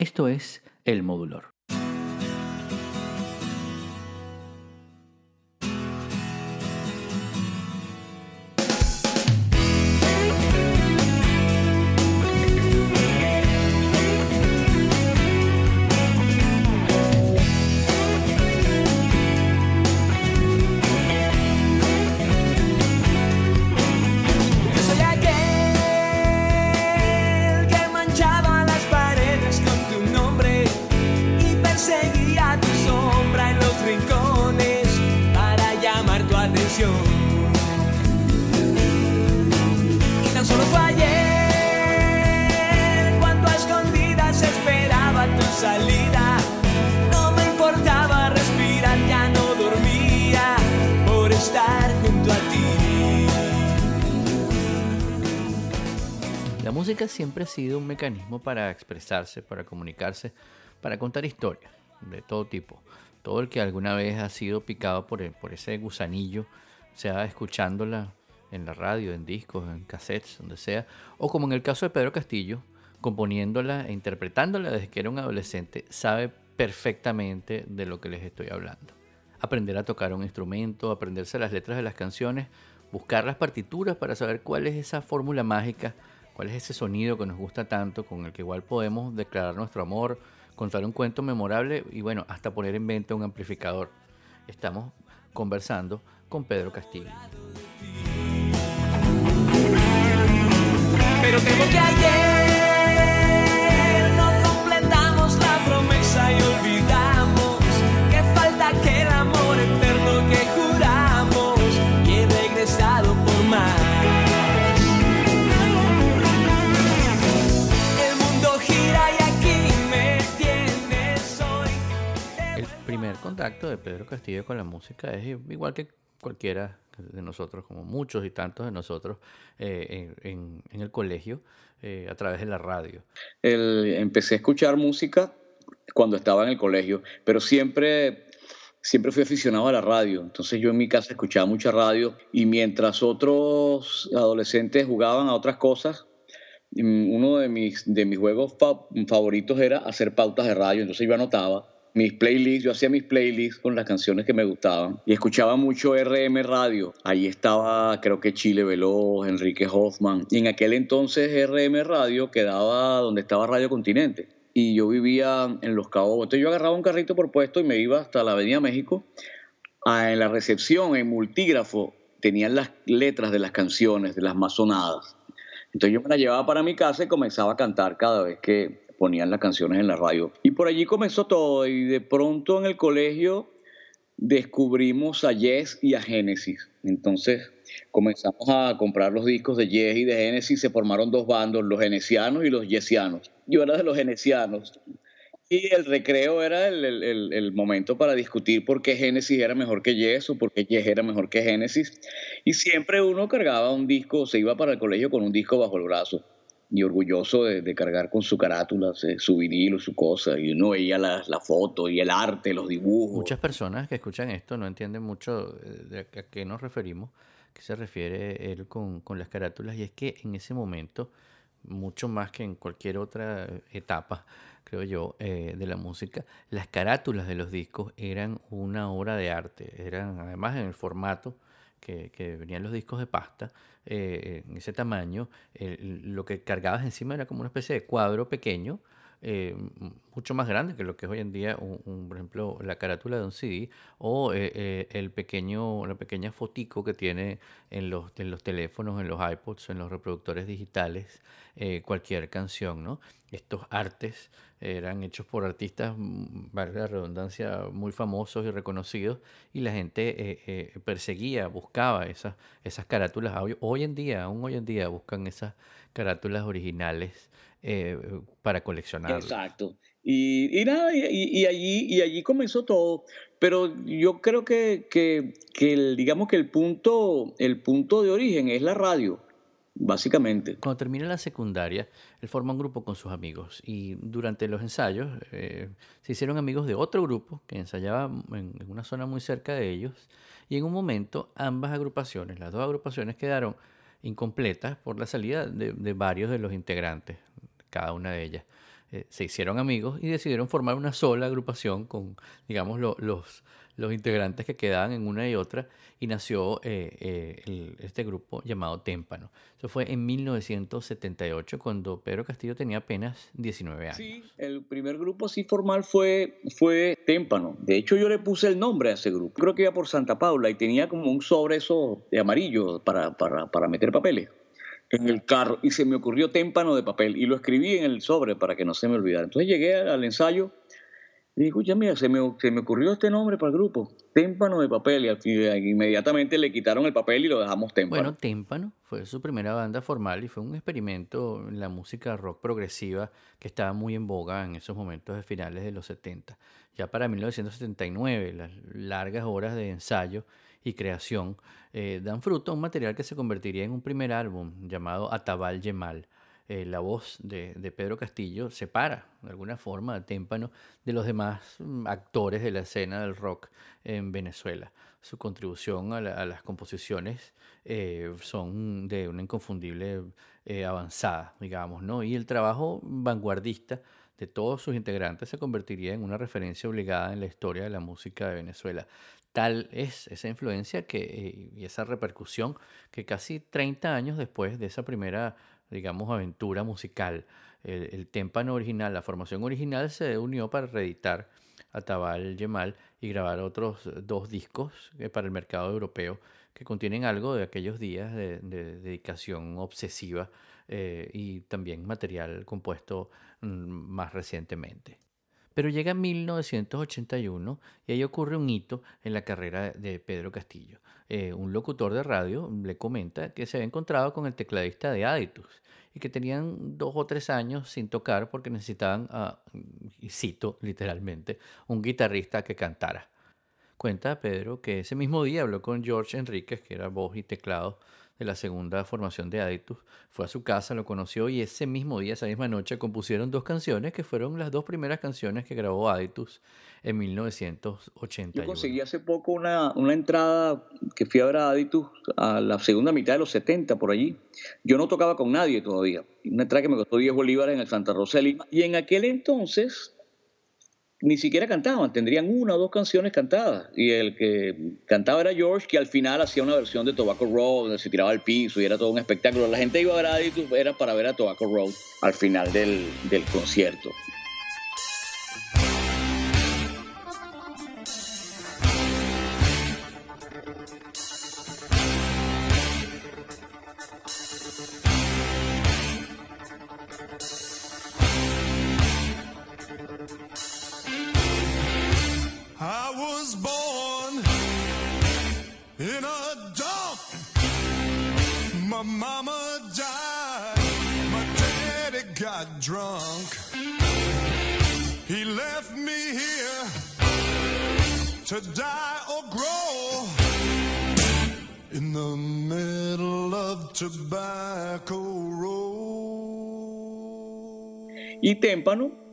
Esto es El Modulor. Siempre ha sido un mecanismo para expresarse, para comunicarse, para contar historias de todo tipo. Todo el que alguna vez ha sido picado por, por ese gusanillo, sea escuchándola en la radio, en discos, en cassettes, donde sea, o como en el caso de Pedro Castillo, componiéndola e interpretándola desde que era un adolescente, sabe perfectamente de lo que les estoy hablando. Aprender a tocar un instrumento, aprenderse las letras de las canciones, buscar las partituras para saber cuál es esa fórmula mágica ¿Cuál es ese sonido que nos gusta tanto, con el que igual podemos declarar nuestro amor, contar un cuento memorable y bueno, hasta poner en venta un amplificador? Estamos conversando con Pedro Castillo. Pero que ayer Pedro Castillo con la música es igual que cualquiera de nosotros, como muchos y tantos de nosotros eh, en, el colegio, eh, a través de la radio. empecé a escuchar música cuando estaba en el colegio, pero siempre, siempre fui aficionado a la radio. Entonces yo en mi casa escuchaba mucha radio y mientras otros adolescentes jugaban a otras cosas, mm, uno de mis, de mis juegos favoritos era hacer pautas de radio. Entonces yo anotaba mis playlists, yo hacía mis playlists con las canciones que me gustaban y escuchaba mucho RM Radio. Ahí estaba, creo que Chile Veloz, Enrique Hoffman. Y en aquel entonces RM Radio quedaba donde estaba Radio Continente. Y yo vivía en Los Cabos. Entonces yo agarraba un carrito por puesto y me iba hasta la Avenida México. Ah, en la recepción, en multígrafo, tenían las letras de las canciones, de las más sonadas. Entonces yo me la llevaba para mi casa y comenzaba a cantar cada vez que, ponían las canciones en la radio. Y por allí comenzó todo y de pronto en el colegio descubrimos a Yes y a Genesis. Entonces comenzamos a comprar los discos de Yes y de Genesis, se formaron dos bandos, los genesianos y los yesianos. Yo era de los genesianos. Y el recreo era el, el, el, momento para discutir por qué Genesis era mejor que Yes o por qué Yes era mejor que Genesis. Y siempre uno cargaba un disco, se iba para el colegio con un disco bajo el brazo y orgulloso de, cargar con su carátula, su vinilo, su cosa, y uno veía la, la, foto y el arte, los dibujos. Muchas personas que escuchan esto no entienden mucho de a qué nos referimos, qué se refiere él con, con las carátulas, y es que en ese momento, mucho más que en cualquier otra etapa, creo yo, eh, de la música, las carátulas de los discos eran una obra de arte, eran además en el formato que, venían los discos de pasta, eh, en ese tamaño, lo que cargabas encima era como una especie de cuadro pequeño, eh, mucho más grande que lo que es hoy en día, por ejemplo, la carátula de un CD o eh, el pequeño, la pequeña fotico que tiene en los, en los teléfonos, en los iPods, en los reproductores digitales, cualquier canción, ¿no? Estos artes eran hechos por artistas, mm, valga la redundancia, muy famosos y reconocidos, y la gente eh, eh, perseguía, buscaba esas, esas carátulas. Hoy, en día, aún hoy en día, buscan esas carátulas originales eh, para coleccionar. Exacto. Y, y nada, y, allí, y allí comenzó todo. Pero yo creo que, que, que digamos que el punto, el punto de origen es la radio básicamente. Cuando termina la secundaria, él forma un grupo con sus amigos y durante los ensayos eh, se hicieron amigos de otro grupo que ensayaba en, una zona muy cerca de ellos y en un momento ambas agrupaciones, las dos agrupaciones quedaron incompletas por la salida de, varios de los integrantes, cada una de ellas. eh, se hicieron amigos y decidieron formar una sola agrupación con, digamos, los, los integrantes que quedaban en una y otra y nació eh, eh, este grupo llamado Témpano. Eso fue en 1978 cuando Pedro Castillo tenía apenas 19 años. Sí, el primer grupo así formal fue, fue Témpano. De hecho yo le puse el nombre a ese grupo. Creo que iba por Santa Paula y tenía como un sobre eso de amarillo para, para, para meter papeles en el carro y se me ocurrió témpano de papel y lo escribí en el sobre para que no se me olvidara. Entonces llegué al ensayo y dije, escucha, mira, se me, se me ocurrió este nombre para el grupo, Témpano de Papel, y inmediatamente le quitaron el papel y lo dejamos Témpano. Bueno, Témpano fue su primera banda formal y fue un experimento en la música rock progresiva que estaba muy en boga en esos momentos de finales de los 70. Ya para 1979, las largas horas de ensayo y creación eh, dan fruto a un material que se convertiría en un primer álbum llamado Atabal Yemal. Eh, la voz de, Pedro Castillo separa de alguna forma a Témpano de los demás mm, actores de la escena del rock en Venezuela. Su contribución a, las composiciones eh, son de una inconfundible avanzada, digamos, ¿no? Y el trabajo vanguardista de todos sus integrantes se convertiría en una referencia obligada en la historia de la música de Venezuela. Tal es esa influencia que, y esa repercusión que casi 30 años después de esa primera, digamos, aventura musical, el, el témpano original, la formación original se unió para reeditar a Tabal Yemal y grabar otros dos discos eh, para el mercado europeo que contienen algo de aquellos días de, dedicación obsesiva eh, y también material compuesto mm, más recientemente. Pero llega 1981 y ahí ocurre un hito en la carrera de Pedro Castillo. Eh, un locutor de radio le comenta que se había encontrado con el tecladista de Aditus y que tenían dos o tres años sin tocar porque necesitaban, ah, y cito literalmente, un guitarrista que cantara. Cuenta Pedro que ese mismo día habló con George Enríquez, que era voz y teclado de la segunda formación de Aditus. Fue a su casa, lo conoció y ese mismo día, esa misma noche, compusieron dos canciones que fueron las dos primeras canciones que grabó Aditus en 1981. Yo conseguí hace poco una, una entrada que fui a ver a Aditus a la segunda mitad de los 70 por allí. Yo no tocaba con nadie todavía. Una entrada que me costó 10 bolívares en el Santa Rosa. Y en aquel entonces ni siquiera cantaban, tendrían una o dos canciones cantadas. Y el que cantaba era George, que al final hacía una versión de Tobacco Road, donde se tiraba al piso y era todo un espectáculo. La gente iba a ver a era para ver a Tobacco Road al final del, del concierto. was born in a dump. My mama died. My daddy got drunk. He left me here to die or grow in the middle of tobacco road. Y témpano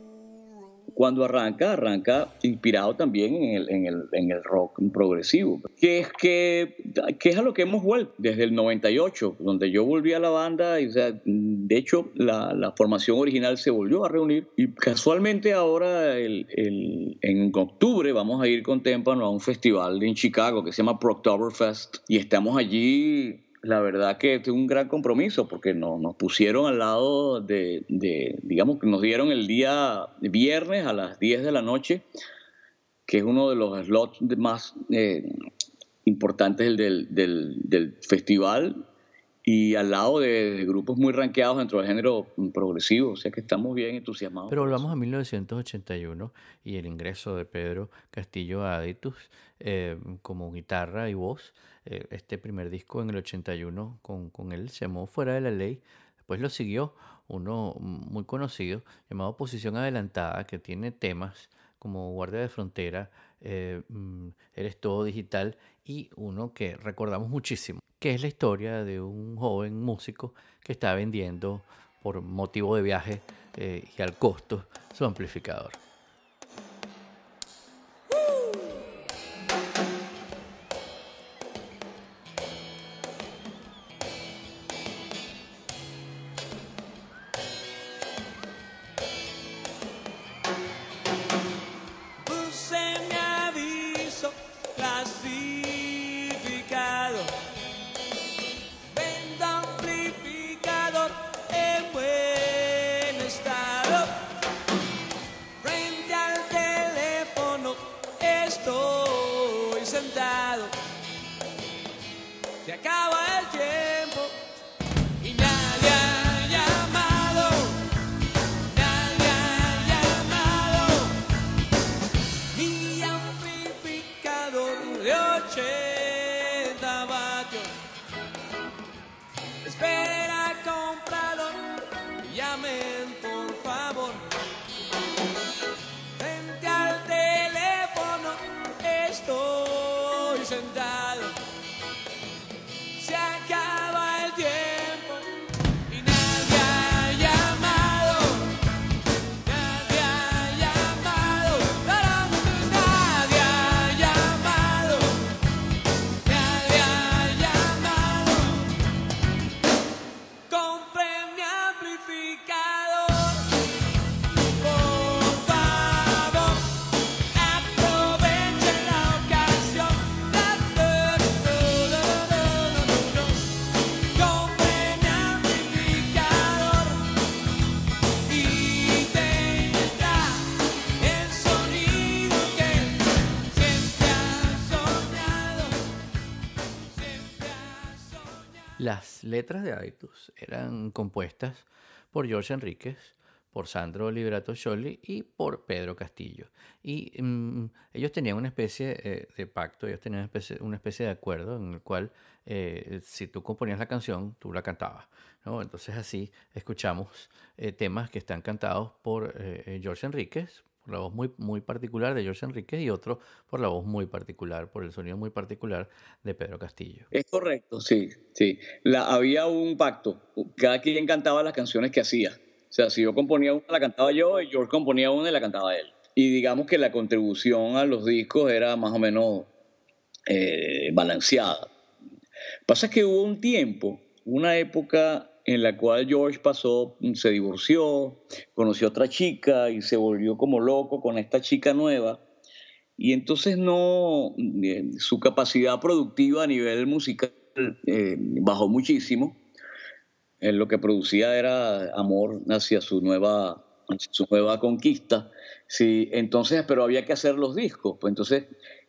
cuando arranca, arranca inspirado también en el, en el, en el rock progresivo, que es, que, que, es a lo que hemos vuelto desde el 98, donde yo volví a la banda, y, sea, de hecho la, la, formación original se volvió a reunir y casualmente ahora el, el, en octubre vamos a ir con Témpano a un festival en Chicago que se llama Proctoberfest y estamos allí la verdad que es un gran compromiso porque nos, nos pusieron al lado de, digamos que nos dieron el día viernes a las 10 de la noche, que es uno de los slots más eh, importantes del, del, festival, y al lado de, grupos muy rankeados dentro del género progresivo, o sea que estamos bien entusiasmados. Pero volvamos a 1981 y el ingreso de Pedro Castillo a Aditus eh, como guitarra y voz. Eh, este primer disco en el 81 con, con él se llamó Fuera de la Ley. Después lo siguió uno muy conocido llamado Posición Adelantada, que tiene temas como Guardia de Frontera, eh, mm, Eres Todo Digital y uno que recordamos muchísimo, que es la historia de un joven músico que está vendiendo por motivo de viaje eh, y al costo su amplificador. Letras de Aditus eran compuestas por George Enríquez, por Sandro Liberato Scholli y por Pedro Castillo. Y mm, ellos tenían una especie eh, de pacto, ellos tenían una especie, de acuerdo en el cual eh, si tú componías la canción, tú la cantabas. Entonces así escuchamos eh, temas que están cantados por George Enríquez, la voz muy, muy particular de George Enríquez y otro por la voz muy particular, por el sonido muy particular de Pedro Castillo. Es correcto, sí, sí. Había un pacto, cada quien cantaba las canciones que hacía. O sea, si yo componía una, la cantaba yo, y George componía una y la cantaba él. Y digamos que la contribución a los discos era más o menos eh, balanceada. Pasa que hubo un tiempo, una época en la cual George pasó, se divorció, conoció a otra chica y se volvió como loco con esta chica nueva. Y entonces no, eh, su capacidad productiva a nivel musical eh, bajó muchísimo. en lo que producía era amor hacia su nueva, su nueva conquista. Sí, entonces, pero había que hacer los discos. Pues entonces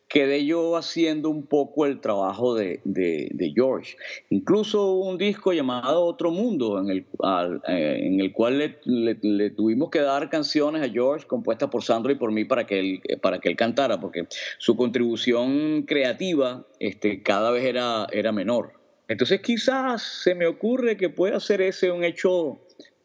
quedé yo haciendo un poco el trabajo de, George. Incluso un disco llamado Otro Mundo, en el, eh, en el cual le, tuvimos que dar canciones a George compuestas por Sandro y por mí para que él, para que él cantara, porque su contribución creativa este, cada vez era, era menor. Entonces quizás se me ocurre que pueda ser ese un hecho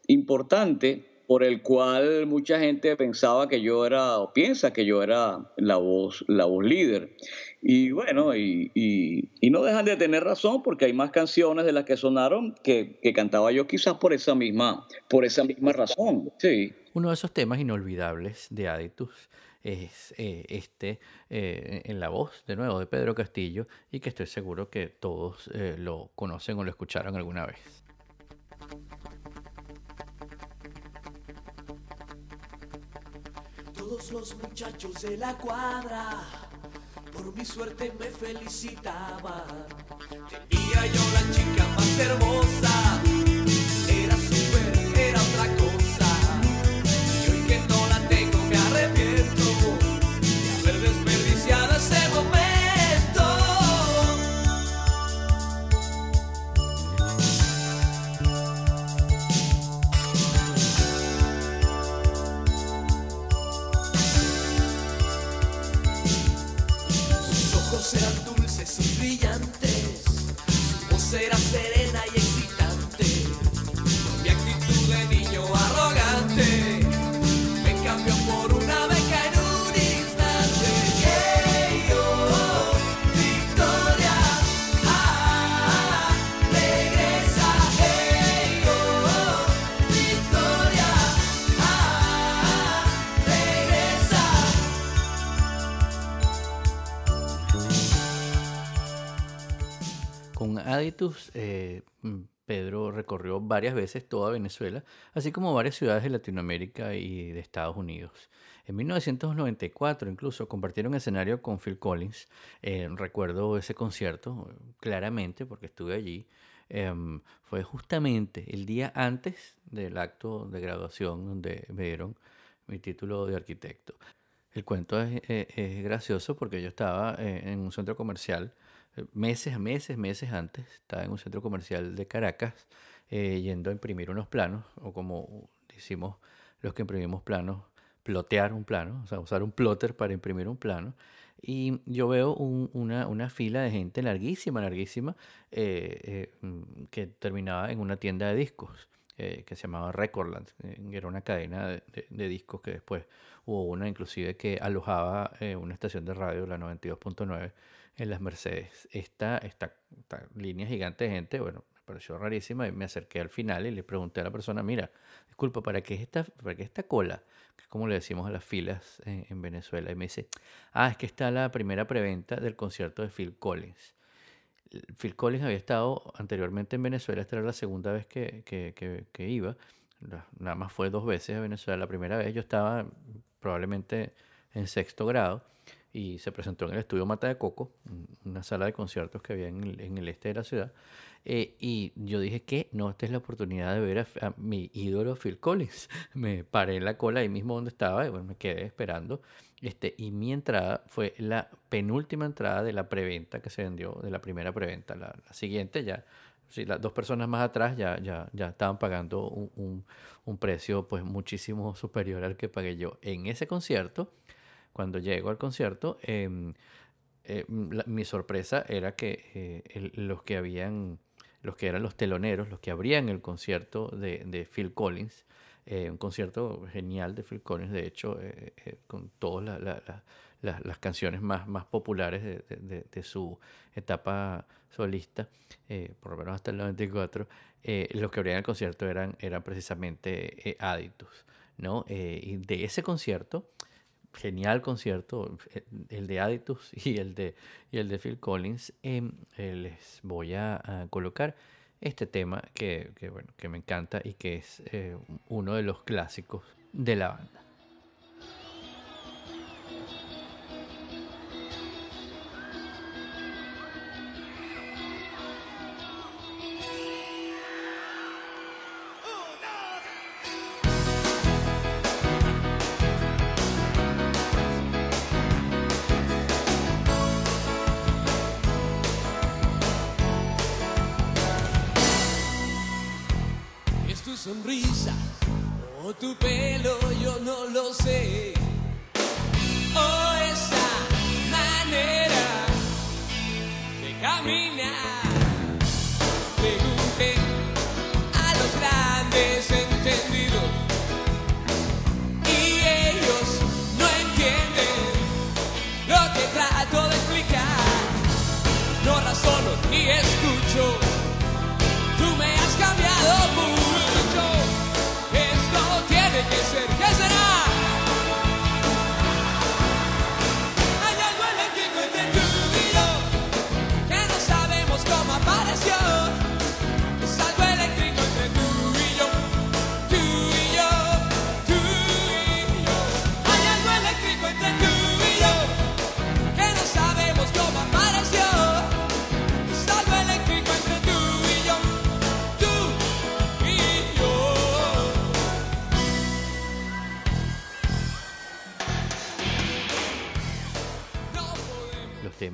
importante por el cual mucha gente pensaba que yo era, o piensa que yo era la voz, la voz líder. Y bueno, y, y, no dejan de tener razón porque hay más canciones de las que sonaron que, que, cantaba yo quizás por esa misma, por esa misma razón. Sí. Uno de esos temas inolvidables de Aditus es eh, este eh, en la voz, de nuevo, de Pedro Castillo, y que estoy seguro que todos eh, lo conocen o lo escucharon alguna vez. Los muchachos de la cuadra por mi suerte me felicitaban. Tenía yo la chica más hermosa. Eh, mm, Pedro recorrió varias veces toda Venezuela, así como varias ciudades de Latinoamérica y de Estados Unidos. En 1994 incluso compartieron escenario con Phil Collins. Eh, recuerdo ese concierto claramente porque estuve allí. Em, fue justamente el día antes del acto de graduación donde me dieron mi título de arquitecto. El cuento es, gracioso porque yo estaba eh, en un centro comercial meses, meses, meses antes, estaba en un centro comercial de Caracas eh, yendo a imprimir unos planos, o como decimos los que imprimimos planos, plotear un plano, o sea, usar un plotter para imprimir un plano. Y yo veo una, una, fila de gente larguísima, larguísima, eh, eh, que terminaba en una tienda de discos. que se llamaba Recordland, eh, era una cadena de, discos que después hubo una inclusive que alojaba una estación de radio, la 92.9, en las Mercedes. Esta, esta, esta, línea gigante de gente, bueno, me pareció rarísima y me acerqué al final y le pregunté a la persona, mira, disculpa, ¿para qué esta, para qué esta cola? Que es como le decimos a las filas en, en Venezuela. Y me dice, ah, es que está la primera preventa del concierto de Phil Collins. Phil Collins había estado anteriormente en Venezuela, esta era la segunda vez que, que, que, que, iba, nada más fue dos veces a Venezuela, la primera vez yo estaba probablemente en sexto grado y se presentó en el estudio Mata de Coco, una sala de conciertos que había en el, en el este de la ciudad, eh, y yo dije que no, esta es la oportunidad de ver a, a, mi ídolo Phil Collins. Me paré en la cola ahí mismo donde estaba y bueno, me quedé esperando. Este, y mi entrada fue la penúltima entrada de la preventa que se vendió, de la primera preventa. La, la siguiente ya, sí, las dos personas más atrás ya, ya, ya estaban pagando un, un, un, precio pues muchísimo superior al que pagué yo. En ese concierto, cuando llego al concierto, eh, eh, mi sorpresa era que eh, los que habían los que eran los teloneros, los que abrían el concierto de, Phil Collins, eh, un concierto genial de Phil Collins, de hecho, eh, eh, con todas la, la, la, las canciones más, populares de, su etapa solista, eh, por lo menos hasta el 94, los que abrían el concierto eran, eran precisamente Aditus. ¿no? y de ese concierto, genial concierto, el de Aditus y el de, y el de Phil Collins, eh, les voy a, a, colocar este tema que, que, bueno, que me encanta y que es eh, uno de los clásicos de la banda.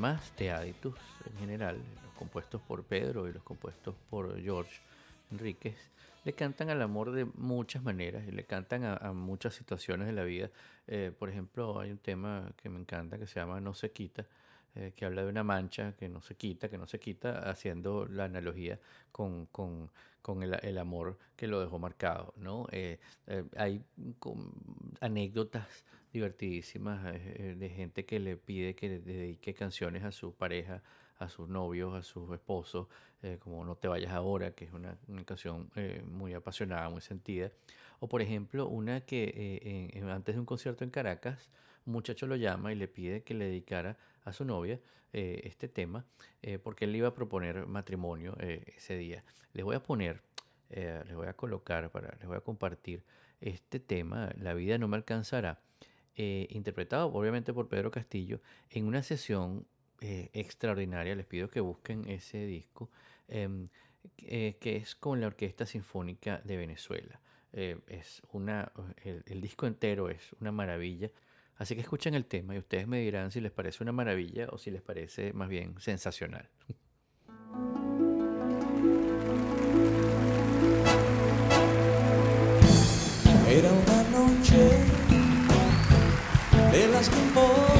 Temas de Aditus en general, los compuestos por Pedro y los compuestos por George Enríquez, le cantan al amor de muchas maneras y le cantan a, a muchas situaciones de la vida. Eh, por ejemplo, hay un tema que me encanta que se llama No se quita, eh, que habla de una mancha que no se quita, que no se quita, haciendo la analogía con, con, con el, el, amor que lo dejó marcado. ¿no? Eh, hay anécdotas divertidísimas eh, de gente que le pide que le dedique canciones a su pareja, a sus novios, a sus esposos, eh, como No te vayas ahora, que es una, canción eh, muy apasionada, muy sentida. O por ejemplo, una que antes de un concierto en Caracas, un muchacho lo llama y le pide que le dedicara a su novia este tema, porque él le iba a proponer matrimonio ese día. Les voy a poner, les voy a colocar, para, les voy a compartir este tema, La vida no me alcanzará eh, interpretado obviamente por Pedro Castillo, en una sesión eh, extraordinaria. Les pido que busquen ese disco, eh, que es con la Orquesta Sinfónica de Venezuela. es una, el, el, disco entero es una maravilla. Así que escuchen el tema y ustedes me dirán si les parece una maravilla o si les parece más bien sensacional. de las que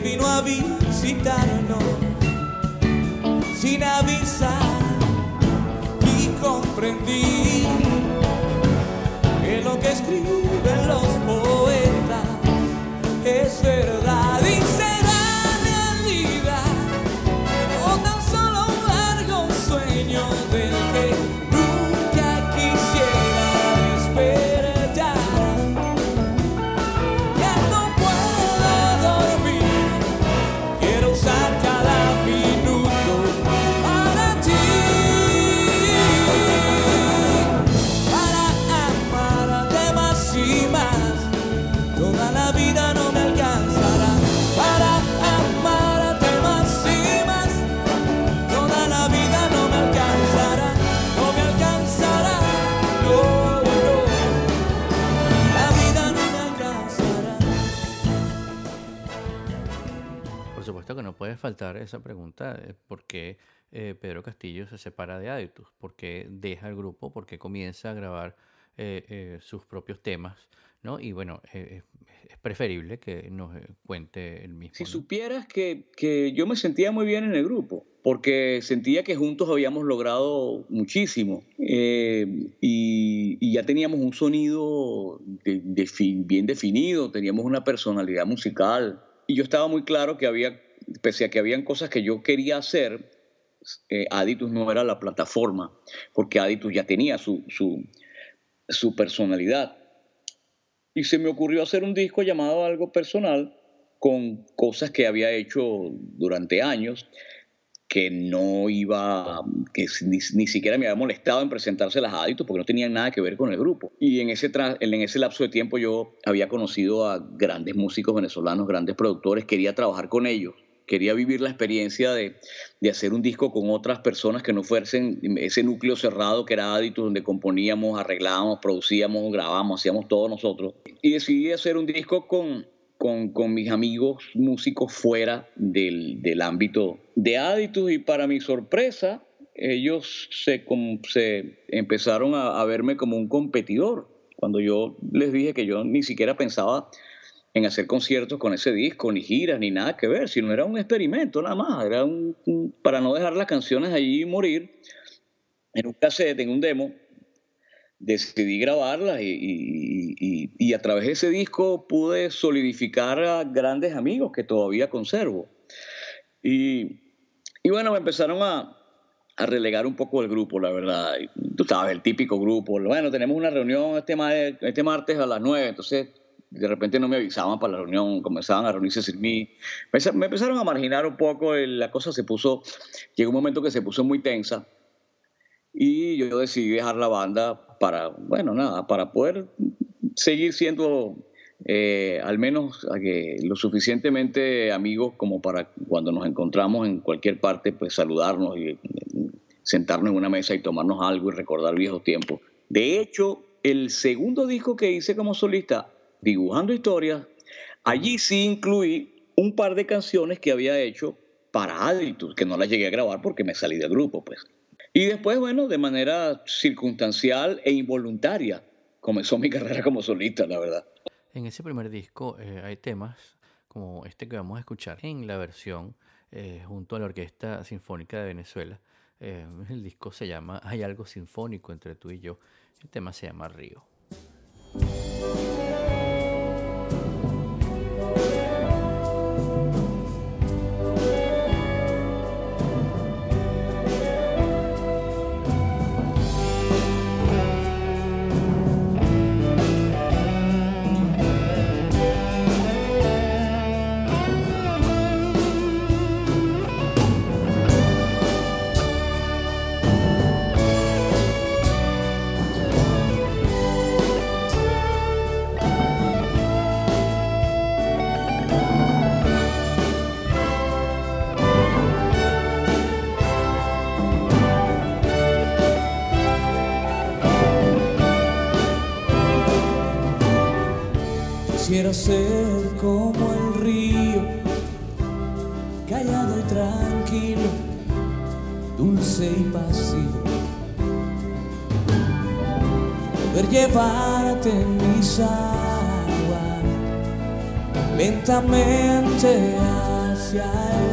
vino a visitarnos sin avisar y comprendí que lo que escriben los puede faltar esa pregunta, ¿por qué eh, Pedro Castillo se separa de Aditus? ¿Por qué deja el grupo? ¿Por qué comienza a grabar eh, eh, sus propios temas? ¿no? Y bueno, eh, eh, es preferible que nos cuente el mismo. Si ¿no? supieras que, que yo me sentía muy bien en el grupo, porque sentía que juntos habíamos logrado muchísimo eh, y, y ya teníamos un sonido de- defi- bien definido, teníamos una personalidad musical y yo estaba muy claro que había, pese a que habían cosas que yo quería hacer, eh, Aditus no era la plataforma, porque Aditus ya tenía su, su, su personalidad. Y se me ocurrió hacer un disco llamado Algo Personal con cosas que había hecho durante años que no iba, que ni, ni siquiera me había molestado en presentárselas a Aditus porque no tenían nada que ver con el grupo. Y en ese, en ese lapso de tiempo yo había conocido a grandes músicos venezolanos, grandes productores, quería trabajar con ellos. Quería vivir la experiencia de, de hacer un disco con otras personas que no fuesen ese núcleo cerrado que era Aditus, donde componíamos, arreglábamos, producíamos, grabábamos, hacíamos todo nosotros. Y decidí hacer un disco con, con, con mis amigos músicos fuera del, del ámbito de Aditus y para mi sorpresa, ellos se, se empezaron a, a verme como un competidor. Cuando yo les dije que yo ni siquiera pensaba en hacer conciertos con ese disco, ni giras, ni nada que ver, sino era un experimento nada más, era un, un- para no dejar las canciones allí morir, en un cassette, en un demo, decidí grabarlas y, y- y- y a través de ese disco pude solidificar a grandes amigos que todavía conservo. Y, bueno, me empezaron a, a relegar un poco el grupo, la verdad. Tú sabes, el típico grupo. Bueno, tenemos una reunión este, este martes a las 9, entonces de repente no me avisaban para la reunión, comenzaban a reunirse sin mí. Me, empezaron a marginar un poco, el- la cosa se puso, llegó un momento que se puso muy tensa y yo decidí dejar la banda para, bueno, nada, para poder seguir siendo eh, al menos que lo suficientemente amigos como para cuando nos encontramos en cualquier parte, pues saludarnos y eh, sentarnos en una mesa y tomarnos algo y recordar viejos tiempos. De hecho, el segundo disco que hice como solista, Dibujando Historias, allí sí incluí un par de canciones que había hecho para Aditus, que no las llegué a grabar porque me salí del grupo, pues. Y después, bueno, de manera circunstancial e involuntaria, comenzó mi carrera como solista, la verdad. En ese primer disco eh, hay temas como este que vamos a escuchar en la versión eh, junto a la Orquesta Sinfónica de Venezuela. Eh, el disco se llama Hay algo sinfónico entre tú y yo. El tema se llama Río. Lentamente hacia el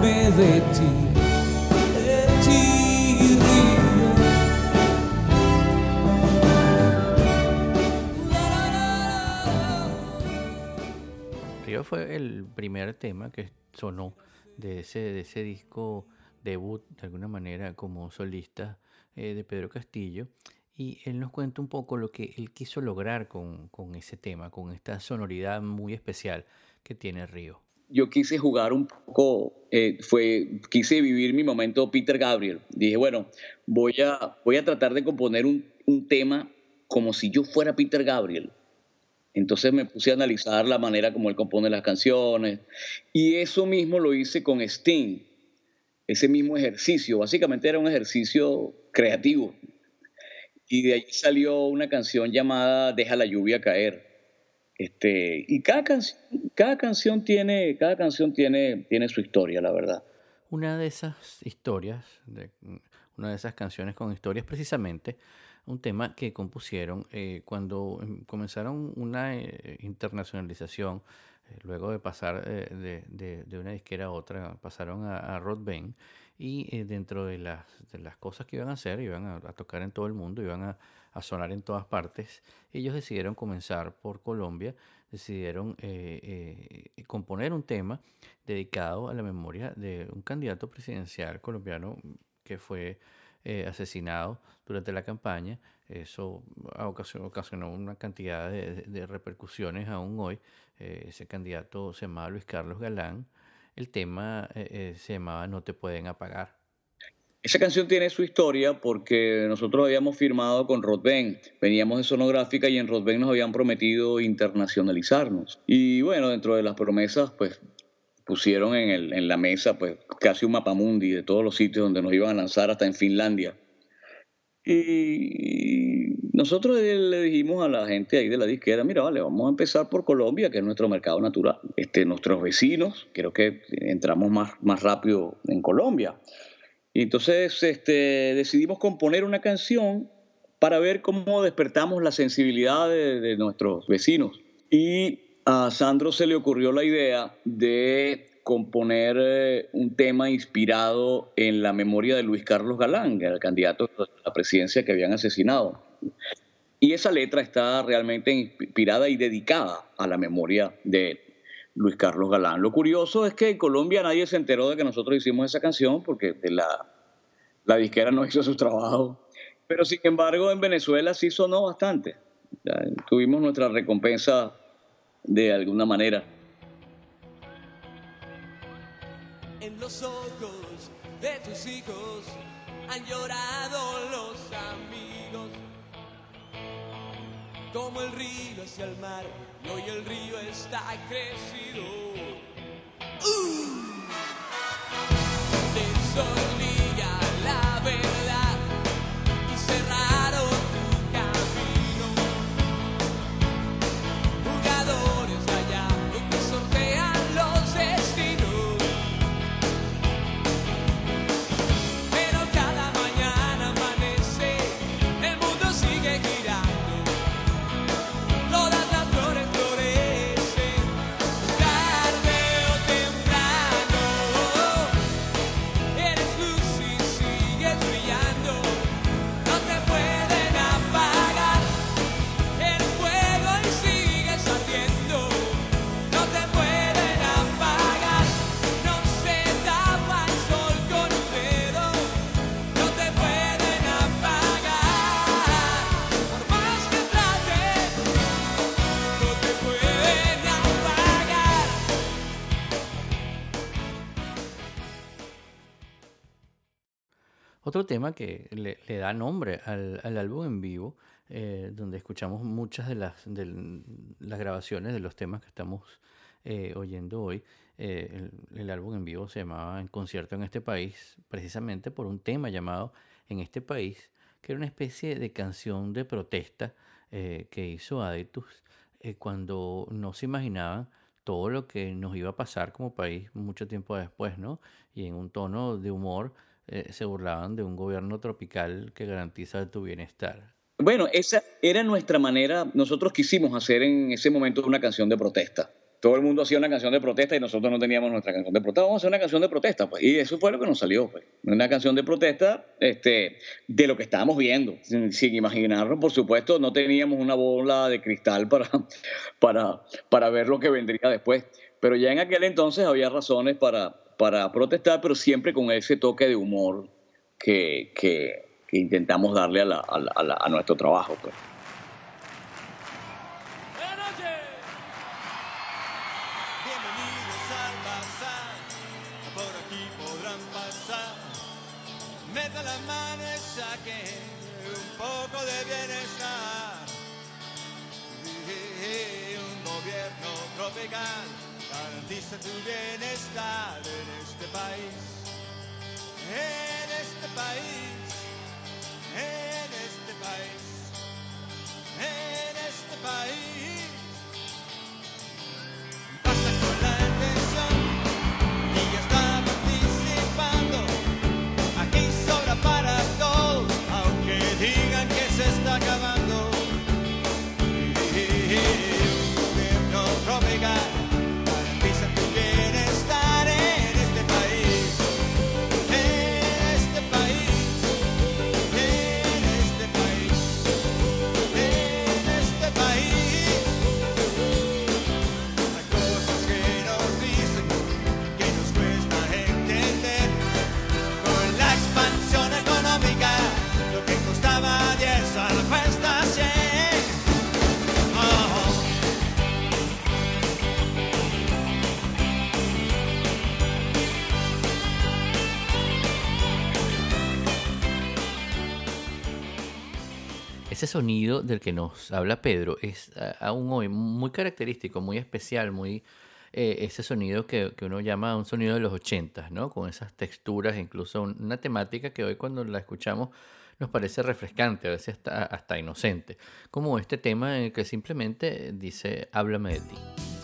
río. Río fue el primer tema que sonó de ese, de ese disco debut, de alguna manera, como solista eh, de Pedro Castillo. Y él nos cuenta un poco lo que él quiso lograr con, con ese tema, con esta sonoridad muy especial que tiene Río. Yo quise jugar un poco, eh, fue, quise vivir mi momento Peter Gabriel. Dije, bueno, voy a, voy a tratar de componer un, un tema como si yo fuera Peter Gabriel. Entonces me puse a analizar la manera como él compone las canciones. Y eso mismo lo hice con Sting. Ese mismo ejercicio. Básicamente era un ejercicio creativo. Y de ahí salió una canción llamada Deja la lluvia caer. Este, y cada, canción cada canción, tiene, cada canción tiene, tiene su historia, la verdad. Una de esas historias, de, una de esas canciones con historias, precisamente un tema que compusieron eh, cuando em, comenzaron una eh, internacionalización, eh, luego de pasar eh, de, de- de una disquera a otra, pasaron a, a Rod Ben y eh, dentro de las, de las cosas que iban a hacer, iban a, a tocar en todo el mundo, iban a, a sonar en todas partes, ellos decidieron comenzar por Colombia, decidieron eh, eh, componer un tema dedicado a la memoria de un candidato presidencial colombiano que fue eh, asesinado durante la campaña. Eso ocasionó una cantidad de, de- repercusiones aún hoy. Eh, ese candidato se llamaba Luis Carlos Galán. El tema se llamaba No te pueden apagar. Esa canción tiene su historia porque nosotros habíamos firmado con Rodben, veníamos de Sonográfica y en Rodben nos habían prometido internacionalizarnos. Y bueno, dentro de las promesas, pues pusieron en, el- en la mesa pues casi un mapamundi de todos los sitios donde nos iban a lanzar hasta en Finlandia. Y nosotros le dijimos a la gente ahí de la disquera, mira, vale, vamos a empezar por Colombia, que es nuestro mercado natural. Este, nuestros vecinos, creo que entramos más, más rápido en Colombia. Y entonces este, decidimos componer una canción para ver cómo despertamos la sensibilidad de, nuestros vecinos. Y a Sandro se le ocurrió la idea de componer eh, un tema inspirado en la memoria de Luis Carlos Galán, el candidato a la presidencia que habían asesinado. Y esa letra está realmente inspirada y dedicada a la memoria de Luis Carlos Galán. Lo curioso es que en Colombia nadie se enteró de que nosotros hicimos esa canción porque la, la disquera no hizo su trabajo. Pero sin embargo en Venezuela sí sonó bastante. Tuvimos nuestra recompensa de alguna manera. En los ojos de tus hijos han llorado los amigos. Como el río hacia el mar, hoy el río está crecido. ¡Uh! Otro tema que le, le da nombre al, al álbum en vivo, eh, donde escuchamos muchas de las, de las grabaciones de los temas que estamos eh, oyendo hoy, eh, el, el álbum en vivo se llamaba En concierto en este país, precisamente por un tema llamado En este país, que era una especie de canción de protesta eh, que hizo Aditus eh, cuando no se imaginaban todo lo que nos iba a pasar como país mucho tiempo después, ¿no? Y en un tono de humor eh, se burlaban de un gobierno tropical que garantiza tu bienestar. Bueno, esa era nuestra manera, nosotros quisimos hacer en ese momento una canción de protesta. Todo el mundo hacía una canción de protesta y nosotros no teníamos nuestra canción de protesta. Vamos a hacer una canción de protesta, pues. Y eso fue lo que nos salió, pues. Una canción de protesta este, de lo que estábamos viendo, sin, sin imaginarnos, por supuesto, no teníamos una bola de cristal para, para, para ver lo que vendría después. Pero ya en aquel entonces había razones para, para protestar, pero siempre con ese toque de humor que, que, que intentamos darle a, la, a, la, a, la, a nuestro trabajo. Pues. Metan las manos y saquen un poco de bienestar. Un gobierno tropical garantiza tu bienestar en este país. En este país. En este país. En este país. Ese sonido del que nos habla Pedro es aún hoy muy característico, muy especial, muy eh, ese sonido que, uno llama un sonido de los ochentas, ¿no? Con esas texturas, incluso un- una temática que hoy cuando la escuchamos nos parece refrescante, a veces hasta, hasta inocente, como este tema en el que simplemente dice, háblame de ti.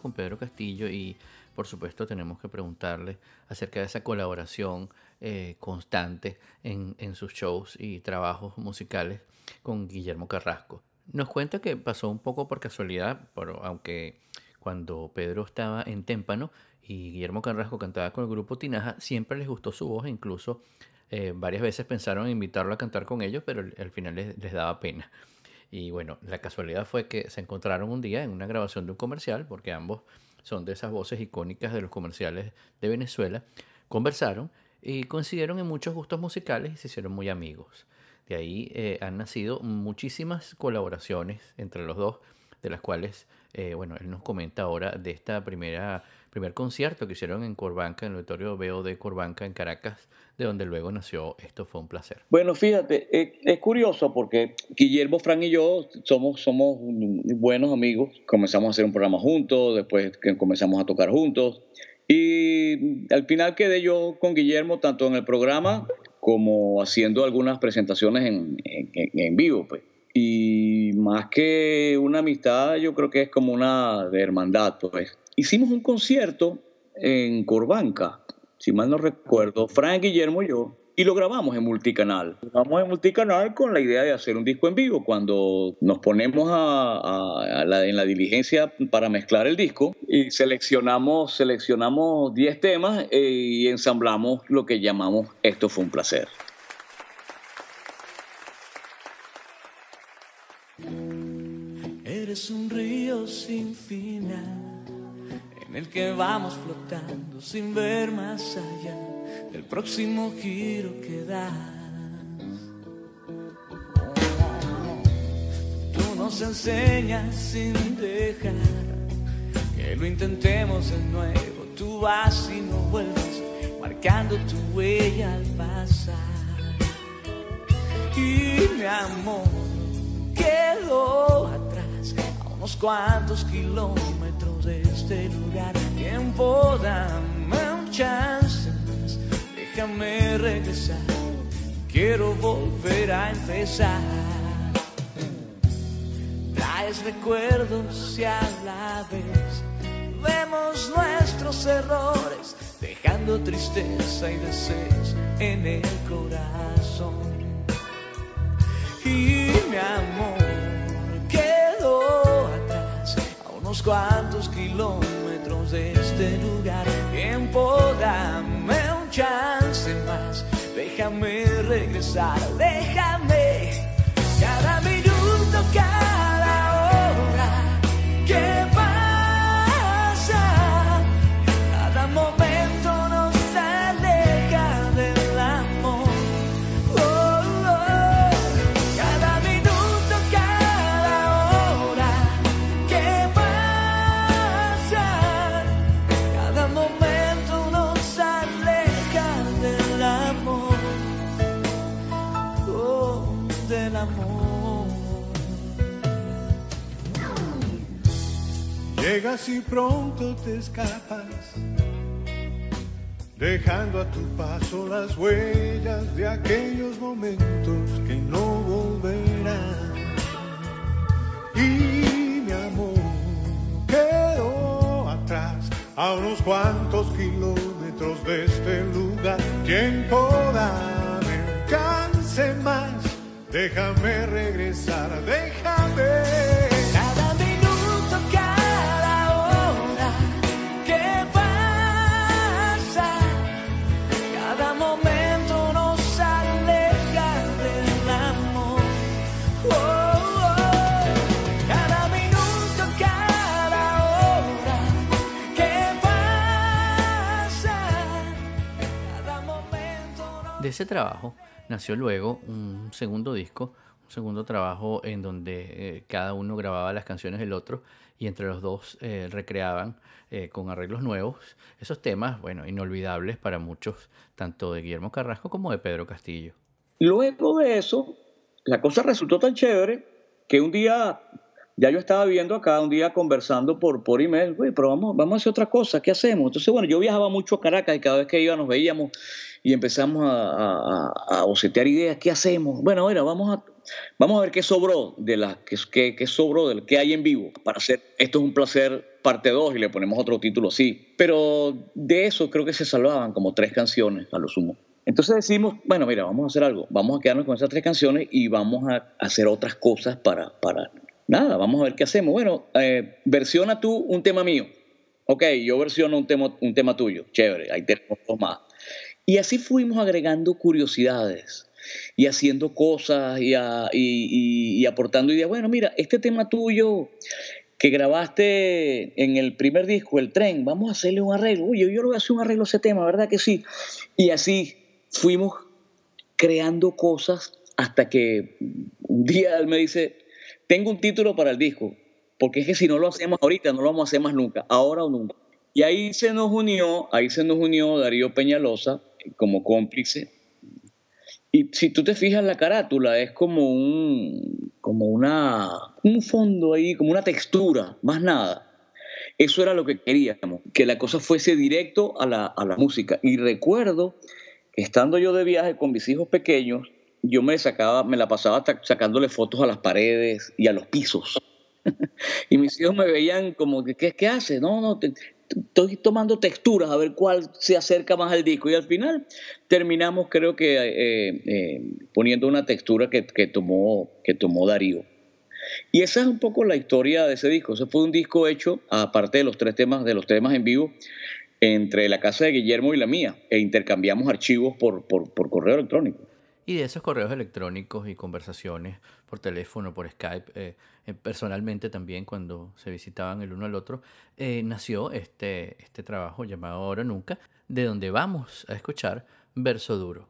Con Pedro Castillo y por supuesto tenemos que preguntarle acerca de esa colaboración eh, constante en, sus shows y trabajos musicales con Guillermo Carrasco. Nos cuenta que pasó un poco por casualidad, pero aunque cuando Pedro estaba en Témpano y Guillermo Carrasco cantaba con el grupo Tinaja, siempre les gustó su voz incluso eh, varias veces pensaron en invitarlo a cantar con ellos, pero al al final les daba pena. Y bueno, la casualidad fue que se encontraron un día en una grabación de un comercial, porque ambos son de esas voces icónicas de los comerciales de Venezuela, conversaron y coincidieron en muchos gustos musicales y se hicieron muy amigos. De ahí eh, han nacido muchísimas colaboraciones entre los dos, de las cuales, eh, bueno, él nos comenta ahora de esta primera primer concierto que hicieron en Corbanca, en el auditorio BO de Corbanca en Caracas, de donde luego nació Esto fue un placer. Bueno, fíjate, es, es curioso porque Guillermo, Fran y yo somos, buenos amigos. Comenzamos a hacer un programa juntos, después comenzamos a tocar juntos. Y al final quedé yo con Guillermo tanto en el programa como haciendo algunas presentaciones en, en- en vivo. Pues. Y más que una amistad, yo creo que es como una de hermandad. Pues. hicimos un concierto en Corbanca, si mal no recuerdo, Frank Guillermo y yo, y lo grabamos en multicanal. Lo grabamos en multicanal con la idea de hacer un disco en vivo. Cuando nos ponemos a, en la diligencia para mezclar el disco y seleccionamos seleccionamos 10 temas eh, y ensamblamos lo que llamamos Esto fue un placer. Eres un río sin final, en el que vamos flotando sin ver más allá del próximo giro que das. Tú nos enseñas sin dejar que lo intentemos de nuevo. Tú vas y no vuelves, marcando tu huella al pasar. Y mi amor quedó atrás a unos cuantos kilómetros de este lugar. Tiempo, dame un chance más, déjame regresar. Quiero volver a empezar. Traes recuerdos y a la vez vemos nuestros errores, dejando tristeza y deseos en el corazón y mi amor quedó unos cuantos kilómetros de este lugar. Tiempo, dame un chance más, déjame regresar, déjame cada minuto, cada pronto te escapas, dejando a tu paso las huellas de aquellos momentos que no volverán. Y mi amor quedó atrás a unos cuantos kilómetros de este lugar. Tiempo, dame un chance más, déjame regresar, déjame. Ese trabajo nació luego un segundo disco, un segundo trabajo en donde eh, cada uno grababa las canciones del otro y entre los dos eh, recreaban eh, con arreglos nuevos esos temas, bueno, inolvidables para muchos, tanto de Guillermo Carrasco como de Pedro Castillo. Luego de eso, la cosa resultó tan chévere que un día, ya yo estaba viendo acá, un día conversando por, por email, güey, pero vamos, vamos a hacer otra cosa, ¿qué hacemos? Entonces, bueno, yo viajaba mucho a Caracas y cada vez que iba nos veíamos y empezamos a, a, a- bocetear ideas, ¿qué hacemos? Bueno, mira, vamos a, vamos a ver qué sobró de la, qué, qué, qué sobró de que hay en vivo para hacer Esto es un placer parte 2 y le ponemos otro título así. Pero de eso creo que se salvaban como tres canciones a lo sumo. Entonces decimos, bueno, mira, vamos a hacer algo, vamos a quedarnos con esas tres canciones y vamos a hacer otras cosas para, para nada, vamos a ver qué hacemos. Bueno, eh, versiona tú un tema mío. Ok, yo versiono un tema, un tema tuyo. Chévere, ahí tenemos dos más. Y así fuimos agregando curiosidades y haciendo cosas y, a- y- y- aportando ideas. Bueno, mira, este tema tuyo que grabaste en el primer disco, El Tren, vamos a hacerle un arreglo. Oye, yo le voy a hacer un arreglo a ese tema, ¿verdad que sí? Y así fuimos creando cosas hasta que un día él me dice, tengo un título para el disco, porque es que si no lo hacemos ahorita, no lo vamos a hacer más nunca, ahora o nunca. Y ahí se nos unió, ahí se nos unió Darío Peñalosa como cómplice. Y si tú te fijas la carátula, es como un, como una, un fondo ahí, como una textura, más nada. Eso era lo que queríamos, que la cosa fuese directo a la, a la música. Y recuerdo, estando yo de viaje con mis hijos pequeños, yo me sacaba, me la pasaba sacándole fotos a las paredes y a los pisos. y mis hijos me veían como, ¿qué, qué haces? No, no, te- estoy tomando texturas a ver cuál se acerca más al disco. Y al final terminamos, creo que, eh, eh, poniendo una textura que, que tomó, que tomó Darío. Y esa es un poco la historia de ese disco. Ese fue un disco hecho, aparte de los tres temas, de los temas en vivo, entre la casa de Guillermo y la mía, e intercambiamos archivos por, por, por correo electrónico. Y de esos correos electrónicos y conversaciones por teléfono, por Skype, eh, eh, personalmente también cuando se visitaban el uno al otro, eh, nació este, este trabajo llamado Ahora Nunca, de donde vamos a escuchar Verso Duro.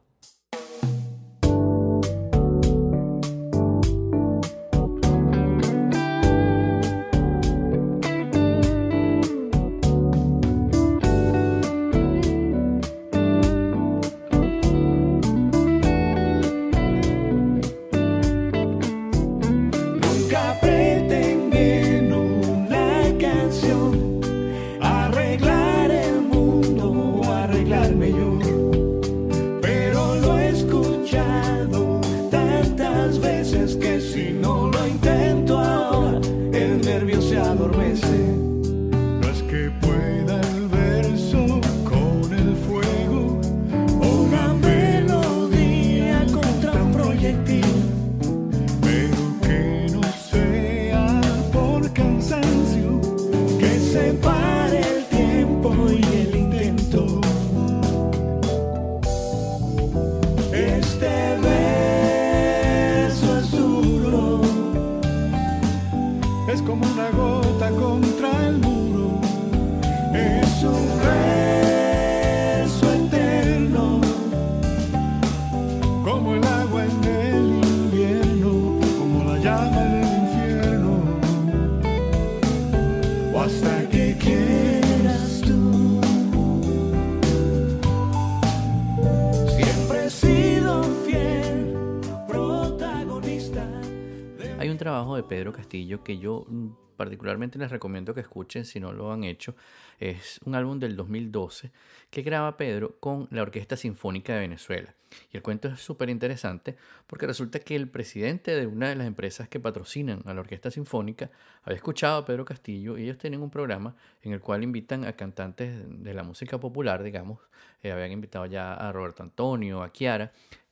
Que yo mm, particularmente les recomiendo que escuchen si no lo han hecho. Es un álbum del 2012 que graba Pedro con la Orquesta Sinfónica de Venezuela. Y el cuento es súper interesante porque resulta que el presidente de una de las empresas que patrocinan a la Orquesta Sinfónica había escuchado a Pedro Castillo y ellos tienen un programa en el cual invitan a cantantes de la música popular, digamos. Eh, habían invitado ya a Roberto Antonio, a Kiara,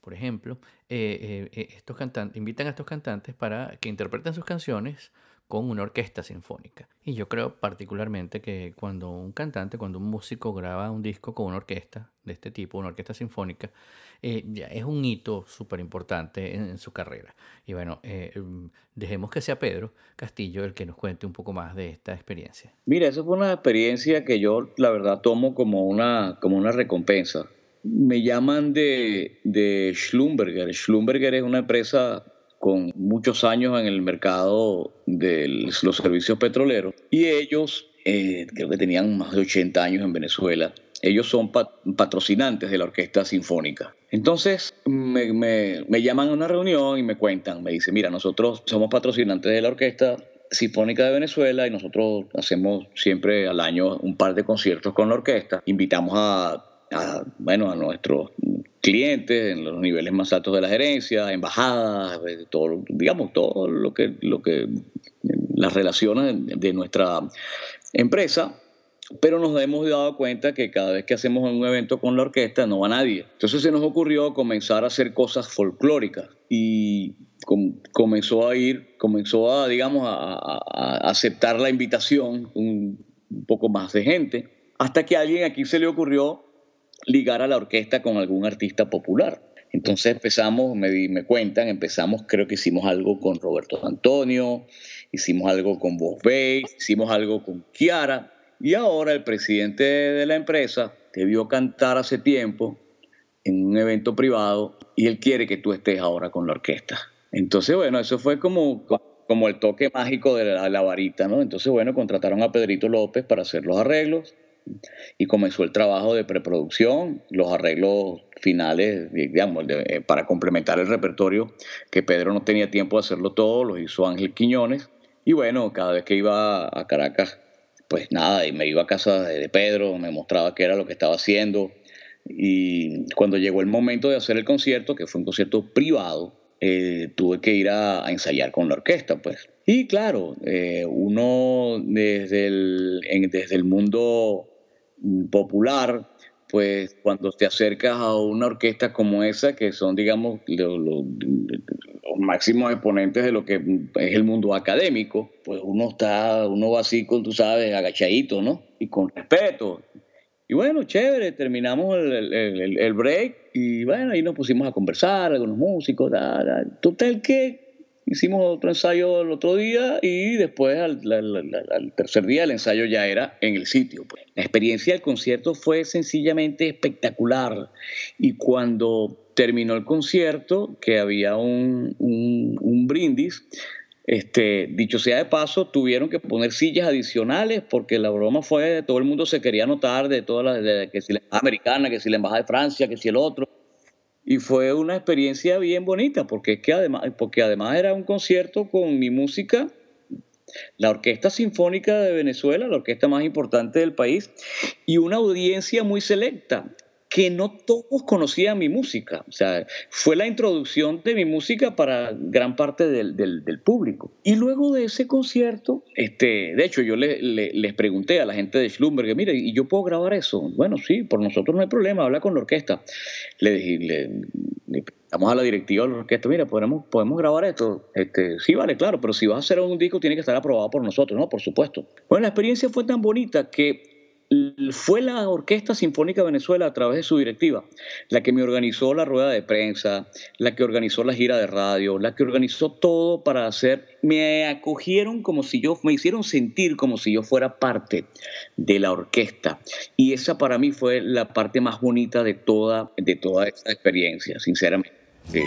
por ejemplo. Eh, eh, eh, estos cantantes, invitan a estos cantantes para que interpreten sus canciones con una orquesta sinfónica. Y yo creo particularmente que cuando un cantante, cuando un músico graba un disco con una orquesta de este tipo, una orquesta sinfónica, ya es un hito súper importante en, en su carrera. Y bueno, eh, mm, dejemos que sea Pedro Castillo el que nos cuente un poco más de esta experiencia. Mira, esa fue una experiencia que yo, la verdad, tomo como una, como una recompensa. Me llaman de, Schlumberger. Schlumberger es una empresa con muchos años en el mercado de los servicios petroleros y ellos, eh, creo que tenían más de 80 años en Venezuela, ellos son pa- patrocinantes de la Orquesta Sinfónica. Entonces me, me- me llaman a una reunión y me cuentan, me dicen, mira, nosotros somos patrocinantes de la Orquesta Sinfónica de Venezuela y nosotros hacemos siempre al año un par de conciertos con la orquesta. Invitamos a, a, bueno, a nuestros clientes en los niveles más altos de la gerencia, embajadas, eh, todo, digamos, todo lo que, lo que las relaciones de nuestra empresa pero nos hemos dado cuenta que cada vez que hacemos un evento con la orquesta no va nadie. Entonces se nos ocurrió comenzar a hacer cosas folclóricas y com- comenzó a ir, comenzó a, digamos, a- a aceptar la invitación un, un poco más de gente, hasta que a alguien aquí se le ocurrió ligar a la orquesta con algún artista popular. Entonces empezamos, me, me cuentan, empezamos, creo que hicimos algo con Roberto Antonio, hicimos algo con Bob Bay, hicimos algo con Kiara, y ahora el presidente de la empresa te vio cantar hace tiempo en un evento privado y él quiere que tú estés ahora con la orquesta. Entonces, bueno, eso fue como, como el toque mágico de la, la varita, ¿no? Entonces, bueno, contrataron a Pedrito López para hacer los arreglos y comenzó el trabajo de preproducción, los arreglos finales, digamos, de- eh, para complementar el repertorio, que Pedro no tenía tiempo de hacerlo todo, los hizo Ángel Quiñones. Y bueno, cada vez que iba a Caracas, pues nada, y me iba a casa de Pedro, me mostraba qué era lo que estaba haciendo. Y cuando llegó el momento de hacer el concierto, que fue un concierto privado, eh, tuve que ir a, a ensayar con la orquesta, pues. Y claro, eh, uno desde el, en- desde el mundo popular, pues cuando te acercas a una orquesta como esa, que son, digamos, lo- lo- los máximos exponentes de lo que es el mundo académico, pues uno está, uno va así con, tú sabes, agachadito, ¿no? Y con respeto. Y bueno, chévere, terminamos el, el- el- break y bueno, ahí nos pusimos a conversar, algunos músicos, da, da. total que hicimos otro ensayo el otro día y después al, tercer día el ensayo ya era en el sitio. pues. La experiencia del concierto fue sencillamente espectacular y cuando terminó el concierto, que había un, un- brindis, este, dicho sea de paso, tuvieron que poner sillas adicionales porque la broma fue, todo el mundo se quería anotar de todas las, que si la americana, que si la embajada de Francia, que si el otro. Y fue una experiencia bien bonita porque es que además, porque además era un concierto con mi música, la Orquesta Sinfónica de Venezuela, la orquesta más importante del país, y una audiencia muy selecta que no todos conocían mi música. O sea, fue la introducción de mi música para gran parte del, del- público. Y luego de ese concierto, este, de hecho, yo le- le- les pregunté a la gente de Schlumberg, mire, ¿y yo puedo grabar eso? Bueno, sí, por nosotros no hay problema, habla con la orquesta. Le dije, le, le preguntamos a la directiva de la orquesta, mira, ¿podemos, podemos grabar esto? Este, sí, vale, claro, pero si vas a hacer un disco tiene que estar aprobado por nosotros, ¿no? Por supuesto. Bueno, la experiencia fue tan bonita que fue la Orquesta Sinfónica de Venezuela a través de su directiva, la que me organizó la rueda de prensa, la que organizó la gira de radio, la que organizó todo para hacer, me acogieron como si yo, me hicieron sentir como si yo fuera parte de la orquesta. Y esa para mí fue la parte más bonita de toda, de toda esta experiencia, sinceramente. Sí.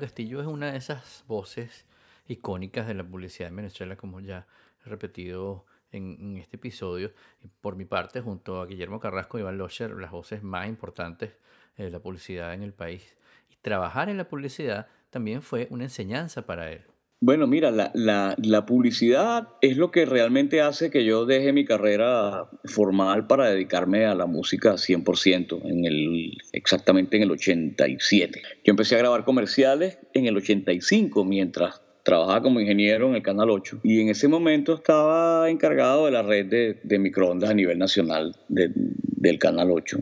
Castillo es una de esas voces icónicas de la publicidad en Venezuela, como ya he repetido en, este episodio. Por mi parte, junto a Guillermo Carrasco y Iván Locher, las voces más importantes de la publicidad en el país. Y trabajar en la publicidad también fue una enseñanza para él. Bueno, mira, la, la- la publicidad es lo que realmente hace que yo deje mi carrera formal para dedicarme a la música 100%, en el, exactamente en el 87. Yo empecé a grabar comerciales en el 85 mientras trabajaba como ingeniero en el Canal 8 y en ese momento estaba encargado de la red de, microondas a nivel nacional de- del Canal 8.